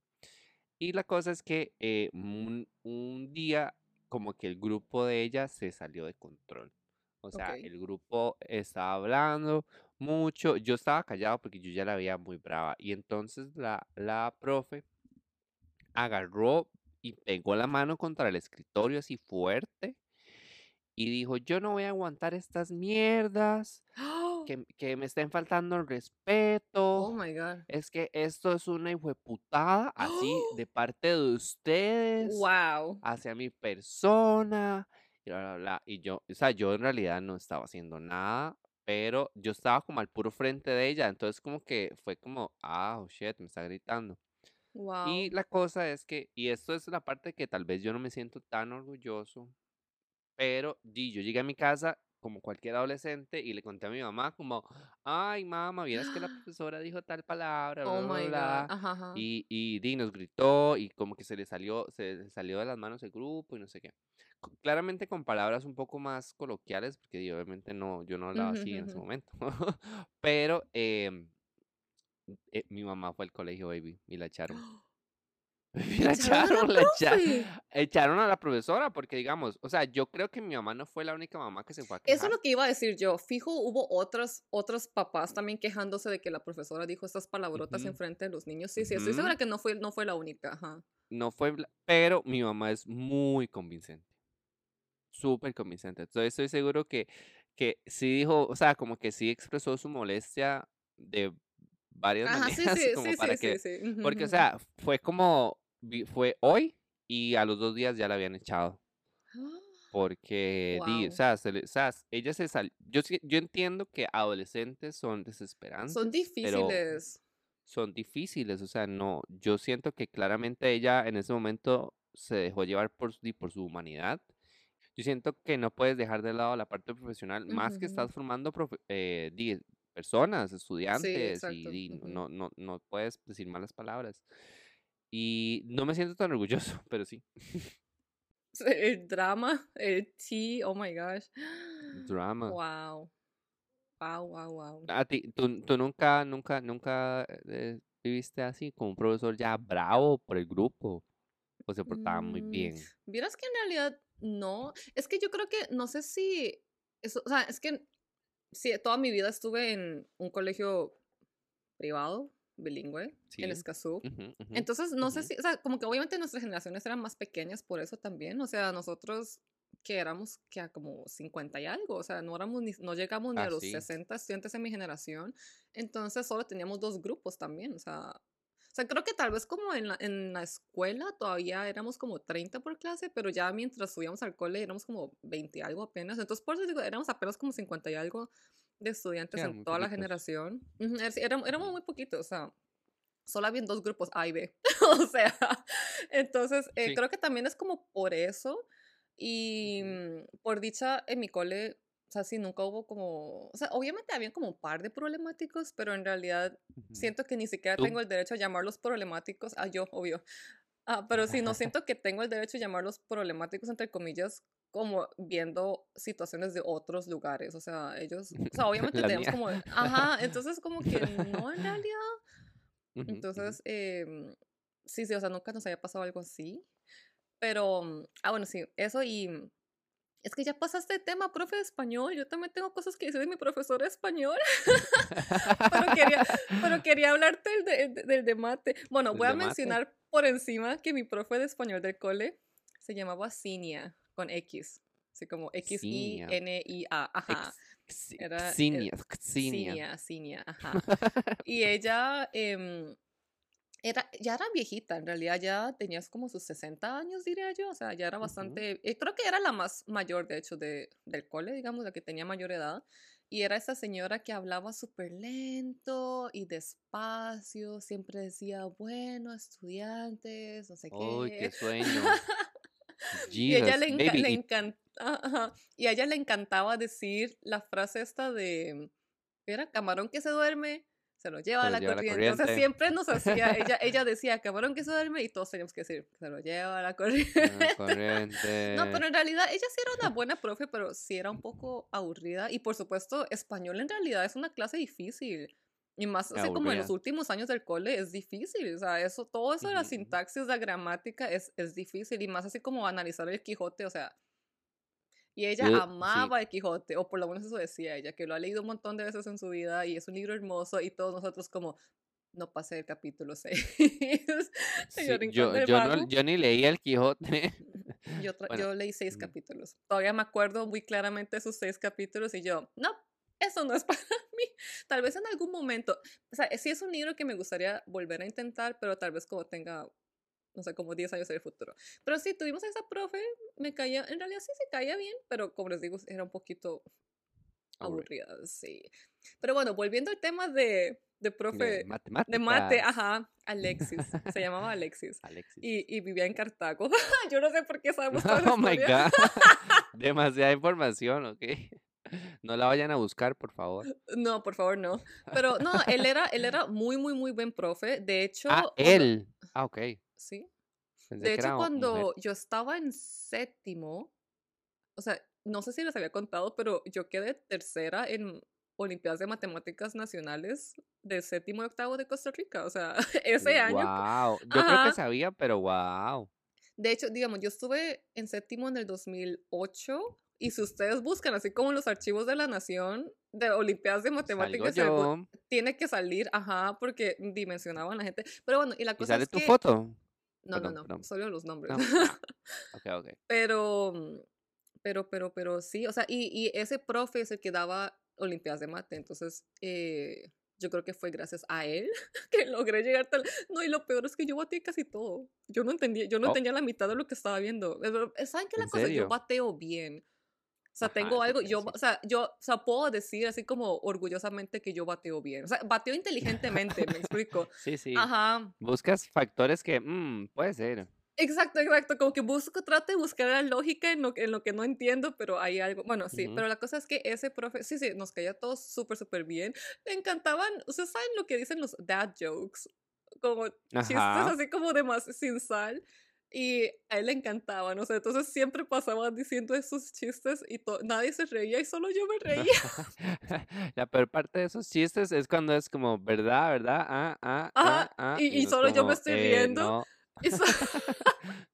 Y la cosa es que eh, un, un día como que el grupo de ella se salió de control. O sea, el grupo estaba hablando mucho. Yo estaba callado porque yo ya la veía muy brava. Y entonces la, la profe agarró y pegó la mano contra el escritorio así fuerte y dijo, yo no voy a aguantar estas mierdas, que, que me estén faltando el Oh respeto. my god. Es que esto es una hijueputada así de parte de ustedes Wow. hacia mi persona. Y, bla, bla, bla. y yo, o sea, yo en realidad no estaba haciendo nada, pero yo estaba como al puro frente de ella. Entonces como que fue como, ah, oh, shit, me está gritando. Y Wow. la cosa es que, y esto es la parte que tal vez yo no me siento tan orgulloso, pero di, yo llegué a mi casa como cualquier adolescente y le conté a mi mamá como, ay mamá, vieras que la profesora dijo tal palabra, bla, Oh bla, bla, my god. bla", Ajá, ajá. Y, y di, nos gritó y como que se le salió, se le salió de las manos el grupo y no sé qué. Claramente con palabras un poco más coloquiales, porque obviamente no, yo no hablaba así en ese momento. Pero em, eh, mi mamá fue al colegio, baby, y la echaron. Y la Echaron la echaron, echaron a la profesora, porque digamos, o sea, yo creo que mi mamá no fue la única mamá que se fue a Eso es quejar. lo que iba a decir yo. Fijo, hubo otros, otros papás también quejándose de que la profesora dijo estas palabrotas Ujú, enfrente de los niños. Sí, sí, estoy segura que no fue, no fue la única. Ajá. No fue, pero mi mamá es muy convincente, súper convincente. Entonces estoy seguro que, que sí dijo, o sea, como que sí expresó su molestia de varias Ajá, sí, maneras, sí, como sí, para sí, que, sí, sí. Porque o sea, fue como, fue hoy y a los dos días ya la habían echado. Porque, di, o sea, se le- o sea, ella se salió. Yo, sí- yo entiendo que adolescentes son Son desesperantes, pero difíciles. son difíciles. O sea, no, yo siento que claramente ella en ese momento se dejó llevar por, por su humanidad. Yo siento que no puedes dejar de lado la parte profesional, más que estás formando eh, di, personas, Sí, estudiantes, y no, no, no puedes decir malas palabras. Y no me siento tan orgulloso, pero sí. el drama, el tea, oh my gosh. Drama. Wow. Wow, wow, wow. A ti, tú, tú nunca, nunca, nunca eh, viviste así, como un profesor ya bravo por el grupo, o se portaba muy Mm, bien. Vieras que en realidad no. Es que yo creo que, no sé si, eso, o sea, es que sí, toda mi vida estuve en un colegio privado, bilingüe, en. Escazú. Entonces, no sé si, o sea, como que obviamente nuestras generaciones eran más pequeñas por eso también. O sea, nosotros que éramos que a como 50 y algo, o sea, no éramos ni, no llegamos ni Ah, a los sí. 60 estudiantes en mi generación. Entonces, solo teníamos dos grupos también, o sea, sea, creo que tal vez como en la, en la escuela todavía éramos como 30 por clase, pero ya mientras subíamos al cole éramos como 20 y algo apenas. Entonces, por eso digo, éramos apenas como 50 y algo de estudiantes eran en toda la generación. Era- sí, éramos, muy poquitos, o sea, solo habían dos grupos A y B. o sea, entonces eh, Sí. creo que también es como por eso. Y mm, por dicha, en mi cole, o sea, sí, nunca hubo como, o sea, obviamente habían como un par de problemáticos, pero en realidad Ujú. siento que ni siquiera ¿Tú? tengo el derecho a llamarlos problemáticos. Ah, yo, obvio. Ah, pero sí, no siento que tengo el derecho a llamarlos problemáticos, entre comillas, como viendo situaciones de otros lugares. O sea, ellos, o sea, obviamente La tenemos mía. como, ajá, entonces como que no en realidad. Entonces, em, sí, sí, o sea, nunca nos había pasado algo así. Pero, ah, bueno, sí, eso y es que ya pasaste el tema, profe de español. Yo también tengo cosas que decir de mi profesor de español, pero quería, pero quería hablarte del de, del- de mate. Bueno, ¿Del voy a mate? mencionar por encima que mi profe de español del cole se llamaba Cinia, con X. Así como. X-I-N-I-A. Ajá. Era- Xinia, Xinia. Cinia, Cinia, ajá. Y ella em, era, ya era viejita, en realidad ya tenías como sus 60 años, diría yo, o sea, ya era bastante, eh, creo que era la más mayor, de hecho, de, del cole, digamos, la que tenía mayor edad. Y era esa señora que hablaba súper lento y despacio, siempre decía, bueno, estudiantes, no sé qué. qué sueño. Y ella le, enca- le encantaba, y a ella le encantaba decir la frase esta de, era camarón que se duerme, se lo lleva Se a lo la lleva la corriente. O sea, corriente. siempre nos hacía, ella, ella decía camarón que se duerme y todos teníamos que decir, se lo lleva a la corriente. Ah, corriente. No, pero en realidad ella sí era una buena profe, pero sí era un poco aburrida. Y por supuesto, español en realidad es una clase difícil. Y más así como en los últimos años del cole es difícil. O sea, eso, todo eso de la sintaxis, la gramática es, es difícil. Y más así como analizar el Quijote, o sea. Y ella Yo- sí. amaba el Quijote, o por lo menos eso decía ella, que lo ha leído un montón de veces en su vida y es un libro hermoso. Y todos nosotros, como, no pasé el capítulo 6. Sí, yo, del yo, Vago. no, yo ni leí el Quijote. Yo, Bueno, yo leí seis mm. capítulos. Todavía me acuerdo muy claramente de esos seis capítulos y yo, no, eso no es para mí. Tal vez en algún momento. O sea, sí es un libro que me gustaría volver a intentar, pero tal vez como tenga, no sé, como 10 años en el futuro. Pero sí, tuvimos a esa profe, me caía, en realidad sí se caía bien, pero como les digo, era un poquito Aburrida. aburrida, sí. Pero bueno, volviendo al tema de, de profe De de mate, ajá, Alexis, se llamaba Alexis. Alexis. Y, y vivía en Cartago. Yo no sé por qué sabemos toda la Oh my god. Demasiada información, ¿ok? No la vayan a buscar, por favor. No, por favor, no. Pero no, él era, él era muy, muy, muy buen profe. De hecho, Ah, él. Ah, ok. Sí. Pensé De hecho, cuando mujer. yo estaba en séptimo, o sea, no sé si les había contado, pero yo quedé tercera en Olimpiadas de Matemáticas Nacionales de séptimo y octavo de Costa Rica. O sea, ese año. Wow. Yo creo que sabía, pero wow. De hecho, digamos, yo estuve en séptimo en el 2008 y si ustedes buscan, así como los archivos de la Nación de Olimpiadas de Matemáticas, tiene que salir, ajá, porque dimensionaban a la gente. Pero bueno, y la ¿Y cosa sale es tu que... foto? No, Perdón, no, no, perdón. solo los nombres. No. Ah, ok, ok. pero, mm, pero, pero, pero sí, o sea, y, y ese profe es el que daba Olimpiadas de Mate, entonces eh, yo creo que fue gracias a él que logré llegar tal. No, y lo peor es que yo bateé casi todo. Yo no entendía, yo no Oh. entendía la mitad de lo que estaba viendo. Pero, ¿Saben qué es la ¿En cosa? Yo serio? bateo bien. O sea, tengo algo, yo, o sea, yo, o sea, puedo decir así como orgullosamente que yo bateo bien. O sea, bateo inteligentemente, me explico. Sí, sí. Ajá. Buscas factores que, mm, puede ser. Exacto, exacto. Como que busco, trato de buscar la lógica en lo, que- en lo que no entiendo, pero hay algo. Bueno, sí, Ujú. pero la cosa es que ese profe, sí, sí, nos caía todos súper, súper bien. Le encantaban, ustedes saben lo que dicen los dad jokes, como chistes Ajá. así como de más sin sal. Y a él le encantaban, o sea, entonces siempre pasaban diciendo esos chistes y nadie se reía y solo yo me reía. La peor parte de esos chistes es cuando es como, ¿verdad? ¿Verdad? Ah, ah, ah, ah. Y, solo yo me estoy eh, riendo.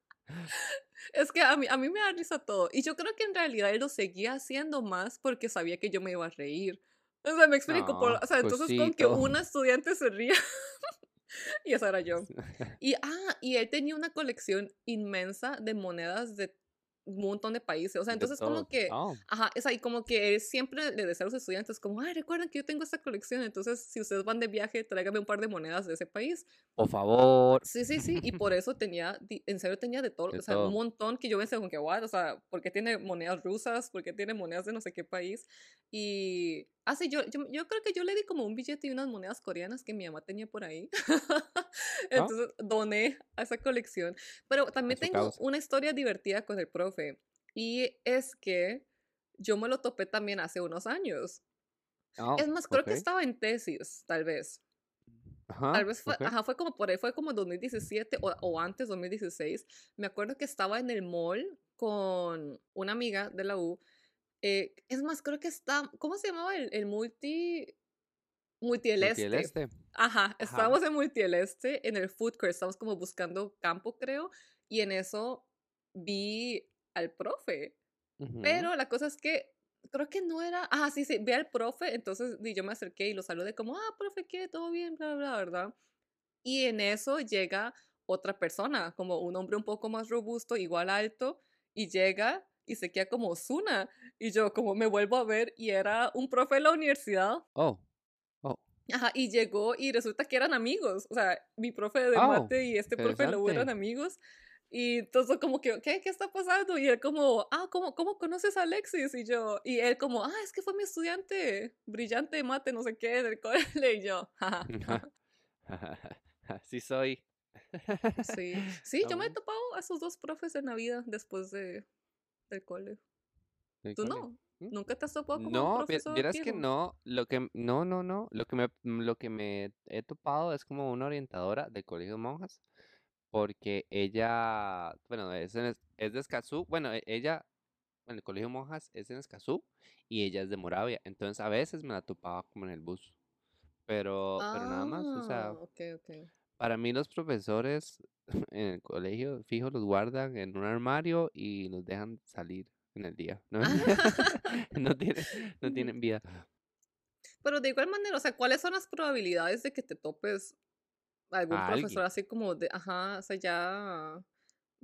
es que a mí, a mí me da risa todo. Y yo creo que en realidad él lo seguía haciendo más porque sabía que yo me iba a reír. O sea, me explico. por, o sea, entonces con que una estudiante se ría. y esa era yo. Y, ah, y él tenía una colección inmensa de monedas de un montón de países. O sea, entonces como que, oh. ajá, es ahí como que siempre le decía a los estudiantes como, ay, recuerden que yo tengo esta colección, entonces si ustedes van de viaje, tráigame un par de monedas de ese país. Por favor. Sí, sí, sí, y por eso tenía, en serio tenía de todo, o sea, un montón que yo pensé como que, what, o sea, ¿por qué tiene monedas rusas? ¿Por qué tiene monedas de no sé qué país? Y, ah, sí, yo, yo, yo creo que yo le di como un billete y unas monedas coreanas que mi mamá tenía por ahí. Ah. entonces doné a esa colección. Pero también tengo una historia divertida con el profe, y es que yo me lo topé también hace unos años. Oh, es más, creo que estaba en tesis, tal vez. Tal vez fue, ajá, fue como por ahí, fue como 2017 o, o, antes, 2016. Me acuerdo que estaba en el mall con una amiga de la U. Eh, es más, creo que está, ¿cómo se llamaba el, el multi? Multieleste. Multieleste. Ajá, estábamos en Multieleste, en el food court, estábamos como buscando campo, creo, y en eso vi al profe. Pero la cosa es que creo que no era, ah, sí, sí, vi al profe, entonces yo me acerqué y lo saludé como, ah, profe, ¿qué? ¿Todo bien? Bla, bla, ¿verdad? Y en eso llega otra persona, como un hombre un poco más robusto, igual alto, y llega y se queda como Osuna. Y yo como me vuelvo a ver y era un profe de la universidad. Oh, oh. Ajá, y llegó y resulta que eran amigos. O sea, mi profe de oh, mate y este profe lo eran amigos. Y entonces como que, ¿qué? ¿Qué está pasando? Y él como, ah, ¿cómo, ¿cómo conoces a Alexis? Y yo, y él como, ah, es que fue mi estudiante brillante de mate, no sé qué, del cole. Y yo, sí soy. sí, sí, yo me he topado a esos dos profes en la vida después de, del cole. ¿Tú no? ¿Mm? ¿Nunca te has topado con no, un profesor? No, que no, lo que, no, no, no, lo que me, lo que me he topado es como una orientadora del colegio de monjas porque ella, bueno, es, es de Escazú, bueno, e, ella, en el colegio monjas es en Escazú y ella es de Moravia, entonces a veces me la topaba como en el bus, pero, pero nada más, o sea, ah, para mí los profesores en el colegio, fijo, los guardan en un armario y los dejan salir en el día, ¿no? no, tienen, no tienen vida. Pero de igual manera, o sea, ¿cuáles son las probabilidades de que te topes algún profesor así como de, ajá, o sea, ya,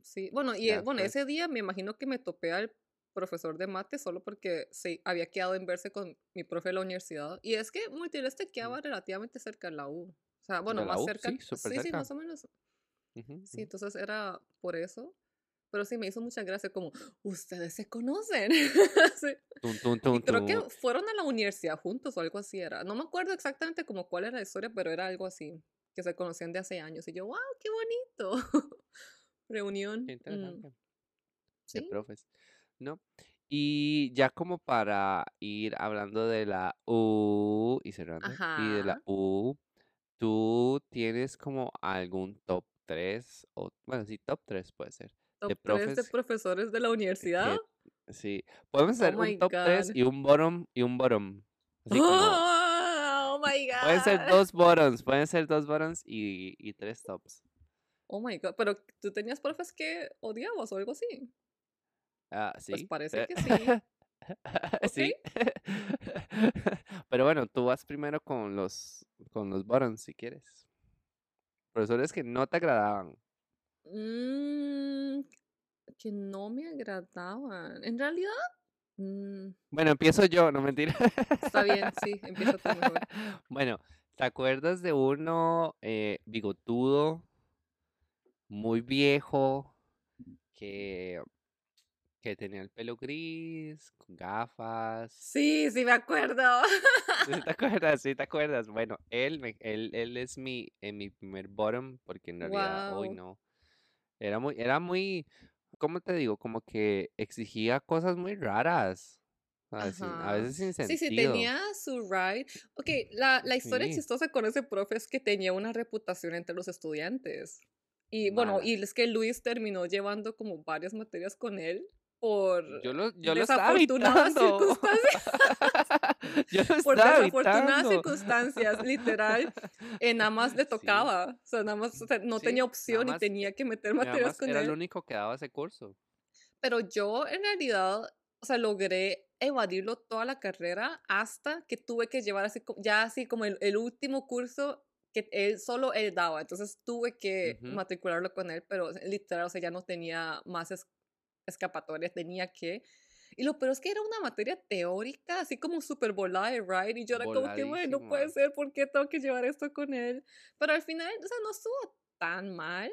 sí, bueno, y eh, bueno, ese día me imagino que me topé al profesor de mate solo porque sí, había quedado en verse con mi profe de la universidad, y es que Multileste mm. quedaba relativamente cerca de la U, o sea, bueno, más cerca, sí, sí, más o menos, sí, entonces era por eso, pero sí me hizo mucha gracia como, ustedes se conocen. creo que fueron a la universidad juntos o algo así era. No me acuerdo exactamente como cuál era la historia, pero era algo así que se conocían de hace años. Y yo, wow, qué bonito. Reunión. Qué mm. interesante. ¿Sí? profes. ¿No? Y ya como para ir hablando de la U y cerrando, y de la U, ¿tú tienes como algún top 3? O, bueno, sí, top 3 puede ser. ¿Top de 3 de profesores de la universidad? sí. Podemos hacer oh un top 3 y un bottom y un bottom. Así como, my god. Pueden ser dos bottoms, pueden ser dos bottoms y, y tres tops. Oh my god, pero tú tenías profes que odiabas o algo así. Ah, sí. Pues parece que sí. sí. pero bueno, tú vas primero con los con los bottoms si quieres. Profesores que no te agradaban. Mm, que no me agradaban. En realidad, Mm. Bueno, empiezo yo, no mentira. Está bien, sí, empiezo tú mejor. Bueno, ¿te acuerdas de uno eh, bigotudo, muy viejo, que, que tenía el pelo gris, con gafas? Sí, sí me acuerdo. ¿Sí te acuerdas? Sí, te acuerdas. Bueno, él, me, él, él es mi, en mi primer bottom, porque en realidad hoy no. Era muy, era muy, ¿cómo te digo? Como que exigía cosas muy raras. a veces sin sentido. Sí, sí, tenía su ride. Ok, la, la historia chistosa con ese profe es que tenía una reputación entre los estudiantes. Y bueno, y es que Luis terminó llevando como varias materias con él por Yo lo, yo lo desafortunadas evitando. circunstancias. yo lo por desafortunadas circunstancias, literal, eh, nada más le Sí. tocaba, o sea, nada más o sea, no Sí, tenía opción y tenía que meter materias con era él. el único que daba ese curso. Pero yo en realidad, o sea, logré evadirlo toda la carrera hasta que tuve que llevar así, ya así como el, el último curso que él solo él daba. Entonces tuve que Ujú. matricularlo con él, pero literal, o sea, ya no tenía más escapatoria, tenía que. Y lo peor es que era una materia teórica, así como súper volada de y yo era como que, bueno, no puede ser, ¿por qué tengo que llevar esto con él? Pero al final, o sea, no estuvo tan mal,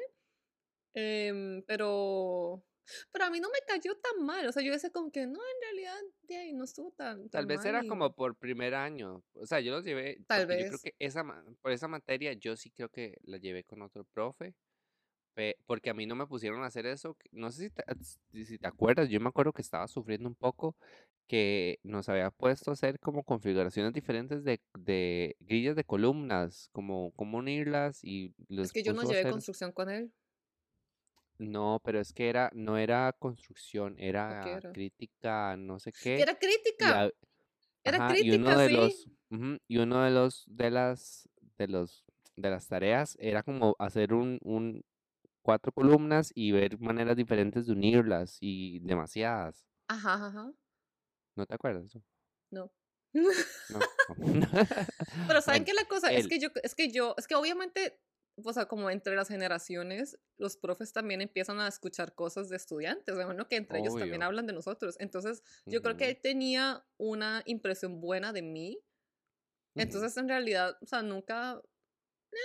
em, pero... Pero a mí no me cayó tan mal, o sea, yo decía como que no, en realidad, de ahí no estuvo tan, Tal tan vez mal era y- como por primer año. O sea, yo los llevé. Tal porque Yo creo vez. que esa, por esa materia yo sí creo que la llevé con otro profe. Porque a mí no me pusieron a hacer eso. No sé si te, si te acuerdas, yo me acuerdo que estaba sufriendo un poco que nos había puesto a hacer como configuraciones diferentes de, de grillas de columnas, como cómo unirlas y Es que yo no llevé hacer- construcción con él. No, pero es que era, no era construcción, era, era? crítica, no sé qué. Era crítica, a- era Ajá, y uno crítica, de sí. los y uno de los de las de los de las tareas era como hacer un, un cuatro columnas y ver maneras diferentes de unirlas y demasiadas. Ajá, ajá, ¿No te acuerdas? tú? no. No. Pero ¿saben Bueno, qué es la cosa? Es él. que yo, es que yo, es que obviamente, o sea, como entre las generaciones, los profes también empiezan a escuchar cosas de estudiantes, de bueno que entre ellos también Obvio. hablan de nosotros. Entonces, yo creo que él tenía una impresión buena de mí. Entonces, en realidad, o sea, nunca,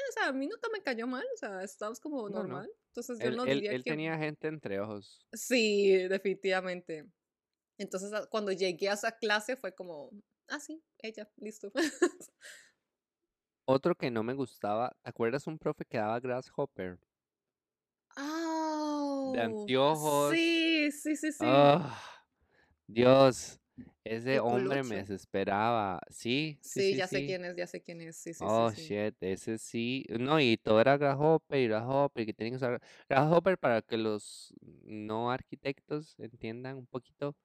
o sea, a mí nunca me cayó mal, o sea, estábamos como No, no. normal. Entonces, yo Él, no él- diría él que... tenía gente entre ojos. Sí, definitivamente. Entonces, cuando llegué a esa clase fue como, ah, sí, ella, listo. Otro que no me gustaba, ¿te acuerdas un profe que daba Grasshopper? ¡Ah! De anteojos. Sí, sí, sí, sí. Ah, Dios, ese hombre me desesperaba. Sí, sí, sí, sí, ya sé quién es, ya sé quién es. Sí, sí, Oh, shit, ese sí. No, y todo era Grasshopper y Grasshopper, que tienen que usar Grasshopper para que los no arquitectos entiendan un poquito.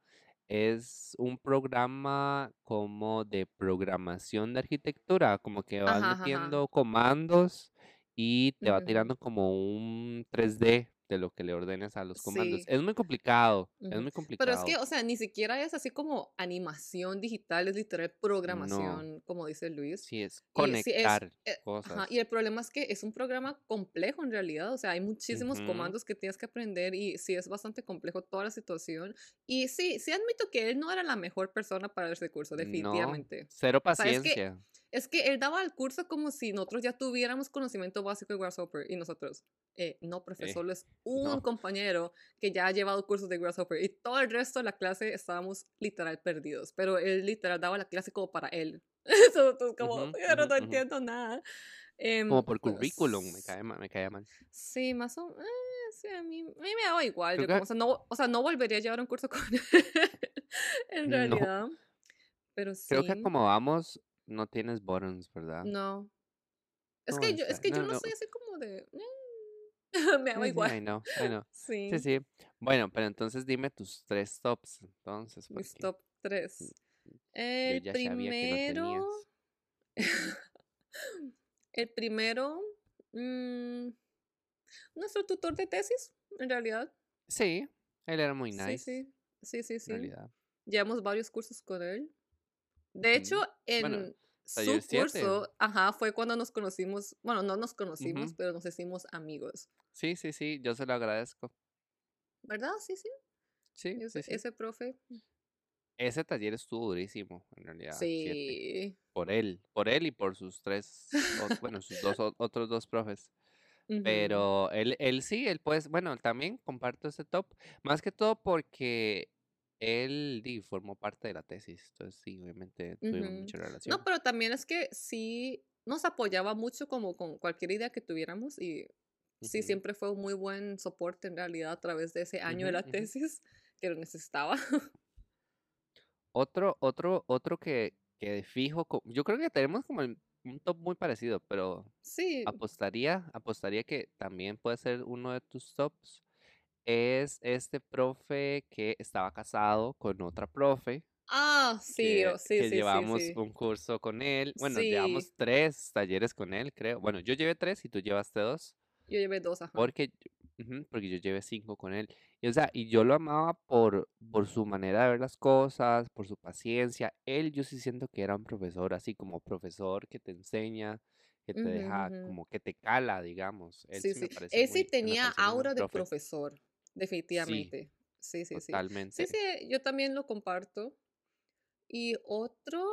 Es un programa como de programación de arquitectura, como que vas Ajá, metiendo comandos y te va tirando como un 3D de lo que le ordenes a los comandos. Sí. Es muy complicado, es muy Pero es complicado. que, o sea, ni siquiera es así como animación digital, es literal No, programación, como dice Luis. sí es Y sí, es, conectar eh, ajá, cosas. y el problema es que es un programa complejo en realidad, o sea, hay muchísimos comandos que tienes que aprender y sí es bastante complejo toda la situación. Y sí, sí admito que él no era la mejor persona para ese curso, No, definitivamente. cero O sea, es que, paciencia. Es que él daba el curso como si nosotros ya tuviéramos conocimiento básico de Grasshopper y nosotros, eh, no, profe, Eh, es un no. compañero que ya ha llevado cursos de Grasshopper y todo el resto de la clase estábamos literal perdidos, pero él literal daba la clase como para él. Nosotros como, Ujú, "Pero no ujú, ujú. entiendo nada. Como Em, por pero currículum, me s- cae, ma- me caía mal. Sí, más o menos. sí, a mí, a mí me daba igual. Yo como, o, sea, no, o sea, no volvería a llevar un curso con él. en no, realidad. Pero creo que sí. No tienes buttons, ¿verdad? No. Es No, que yo, es que yo no, no no. soy así como de. eh, me Sí, sí, igual. I know, I know. Sí, Sí. sí. Bueno, pero entonces dime tus tres tops, entonces, Mis top 3. yo El ya primero. tenías. El primero. mm, nuestro tutor de tesis, en realidad. Sí, él era muy Sí, nice, sí. Sí, sí, en sí. realidad. Llevamos varios cursos con él. De hecho. Bueno, en su 7. curso, ajá, fue cuando nos conocimos. Bueno, no nos conocimos, pero nos hicimos amigos. Sí, sí, sí, yo se lo agradezco. ¿Verdad? Sí, sí. Sí, sí, Ese, sí. ese profe. Ese taller estuvo durísimo, en realidad, siete. Sí. Por él, por él y por sus tres, bueno, sus dos o- otros dos profes. Pero él, él sí, él pues, bueno, también comparto ese top, más que todo porque él di, formó parte de la tesis, entonces sí, obviamente tuvimos mucha No, relación. pero también es que sí nos apoyaba mucho como con cualquier idea que tuviéramos y sí siempre fue un muy buen soporte en realidad a través de ese año de la tesis que lo necesitaba. Otro, otro, otro que, que de fijo, yo creo que tenemos como el un top muy parecido, pero Sí. apostaría, apostaría que también puede ser uno de tus tops. Es este profe que estaba casado con otra profe Ah, sí, que, sí, que sí, sí, llevamos sí. un curso con él. Bueno, Sí, llevamos tres talleres con él, creo. Bueno, yo llevé tres y tú llevaste dos. yo llevé dos, ajá. Porque, porque yo llevé cinco con él. Y, o sea, y yo lo amaba por, por su manera de ver las cosas, por su paciencia. Él, yo sí siento que era un profesor, así como profesor que te enseña, que te Ujú, deja, ujú. como que te cala, digamos. Él Sí, sí me sí. Él sí muy, tenía aura de profe. profesor, Sí, definitivamente. Sí, sí, sí. Sí, totalmente. sí, yo también lo comparto. Y otro,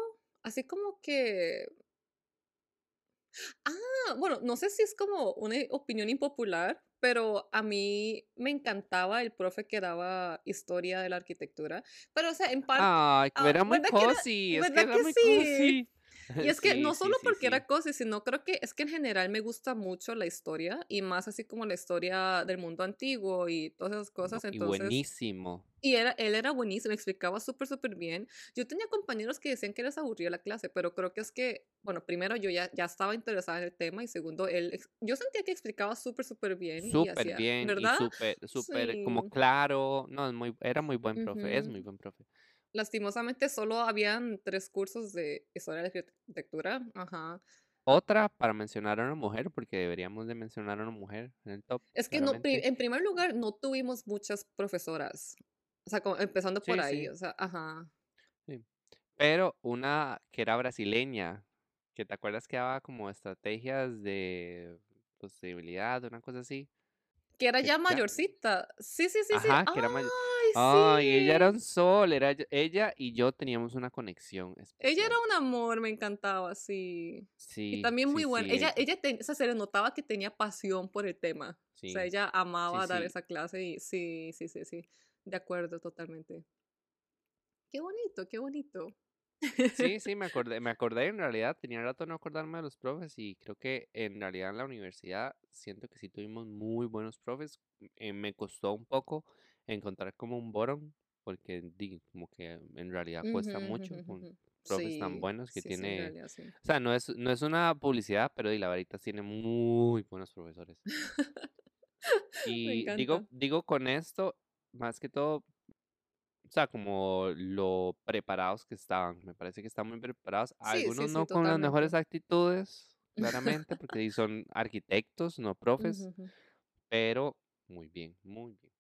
así como que, ah, bueno, no sé si es como una opinión impopular, pero a mí me encantaba el profe que daba historia de la arquitectura. Pero, o sea, en parte, Ay, ah, era muy ¿verdad que era, cozy, es que era muy sí? cozy. Y es que Sí, no solo sí, porque era sí. cozy, sino creo que es que en general me gusta mucho la historia y más así como la historia del mundo antiguo y todas esas No, cosas. y Entonces, buenísimo. y era, él era buenísimo, explicaba súper, súper bien. Yo tenía compañeros que decían que les aburría la clase, pero creo que es que, bueno, primero yo ya, ya estaba interesada en el tema y segundo, él, yo sentía que explicaba súper, súper bien y Súper bien y ¿verdad? súper, súper como claro. No, es muy, era muy buen profe, es muy buen profe. Lastimosamente solo habían tres cursos de historia de arquitectura. Ajá. Otra para mencionar a una mujer, porque deberíamos de mencionar a una mujer en el top, Es que no, en primer lugar, no tuvimos muchas profesoras. O sea, como empezando por Sí, ahí, sí, o sea, ajá. sí. Pero una que era brasileña, que te acuerdas que daba como estrategias de posibilidad, una cosa así. Que era ya mayorcita. Sí, sí, sí, sí. ajá, que era mayor. Ay, Ay, ella era sí. un sol, era ella ella y yo teníamos una conexión Ella especial. era un amor, me encantaba, sí. Y Sí, también sí, muy buena. sí, Ella, ella. ella o sea, se le notaba que tenía pasión por el tema. O sea, Sí, ella sí, amaba dar sí. esa clase y sí, sí, sí, sí. De acuerdo, totalmente. Qué bonito, qué bonito. Sí, sí, me acordé, me acordé en realidad, tenía rato no acordarme de los profes y creo que en realidad en la universidad siento que sí tuvimos muy buenos profes. eh, me costó un poco encontrar como un bottom, porque di, como que en realidad cuesta mucho con profes tan buenos que sí, sí, en tiene, realidad o sea, no es, no es una publicidad, pero di, la Veritas tiene muy buenos profesores. Y digo, digo con esto, más que todo, o sea, como lo preparados que estaban. Me parece que están muy preparados. Sí, sí, Algunos sí, no con las mejores actitudes, claramente, porque sí son arquitectos, no profes, Ujú, ujú. pero muy bien, muy bien.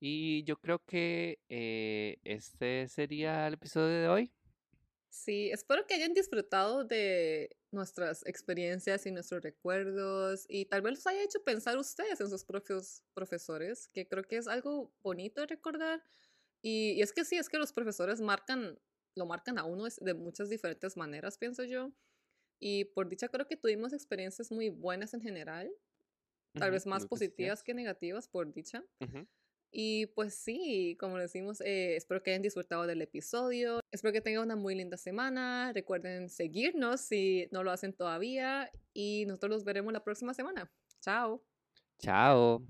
Y yo creo que eh, este sería el episodio de hoy. Sí, espero que hayan disfrutado de nuestras experiencias y nuestros recuerdos y tal vez los haya hecho pensar ustedes en sus propios profesores, que creo que es algo bonito de recordar. Y, y es que sí, es que los profesores marcan, lo marcan a uno de muchas diferentes maneras, pienso yo. Y por dicha creo que tuvimos experiencias muy buenas en general, tal vez más positivas que negativas, por dicha. Y pues sí, como decimos, eh, espero que hayan disfrutado del episodio. Espero que tengan una muy linda semana. Recuerden seguirnos si no lo hacen todavía. Y nosotros los veremos la próxima semana. Chao. Chao.